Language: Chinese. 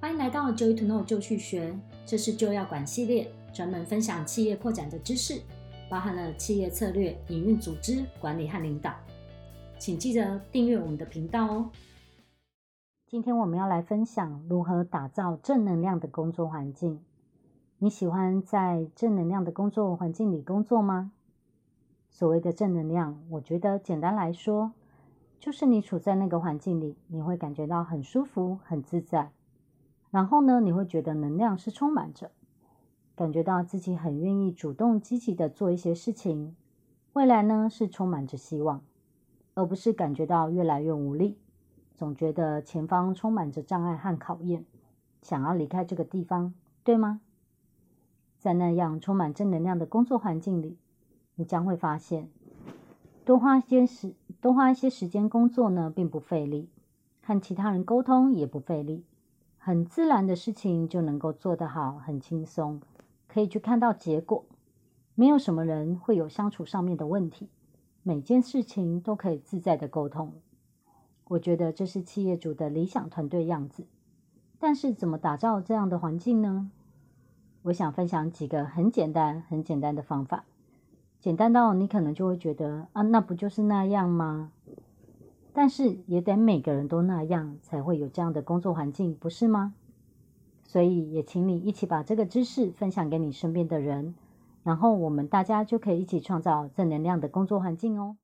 欢迎来到 Joy to Know 就去学，这是就要管系列，专门分享企业扩展的知识，包含了企业策略、营运、组织管理和领导。请记得订阅我们的频道哦。今天我们要来分享如何打造正能量的工作环境。你喜欢在正能量的工作环境里工作吗？所谓的正能量，我觉得简单来说，就是你处在那个环境里，你会感觉到很舒服、很自在。然后呢，你会觉得能量是充满着，感觉到自己很愿意主动积极的做一些事情。未来呢，是充满着希望，而不是感觉到越来越无力，总觉得前方充满着障碍和考验，想要离开这个地方，对吗？在那样充满正能量的工作环境里，你将会发现，多花些时，多花一些时间工作呢，并不费力，和其他人沟通也不费力。很自然的事情就能够做得好，很轻松，可以去看到结果。没有什么人会有相处上面的问题，每件事情都可以自在的沟通。我觉得这是企业主的理想团队样子。但是怎么打造这样的环境呢？我想分享几个很简单、很简单的方法。简单到你可能就会觉得啊，那不就是那样吗？但是也得每个人都那样，才会有这样的工作环境，不是吗？所以也请你一起把这个知识分享给你身边的人，然后我们大家就可以一起创造正能量的工作环境哦。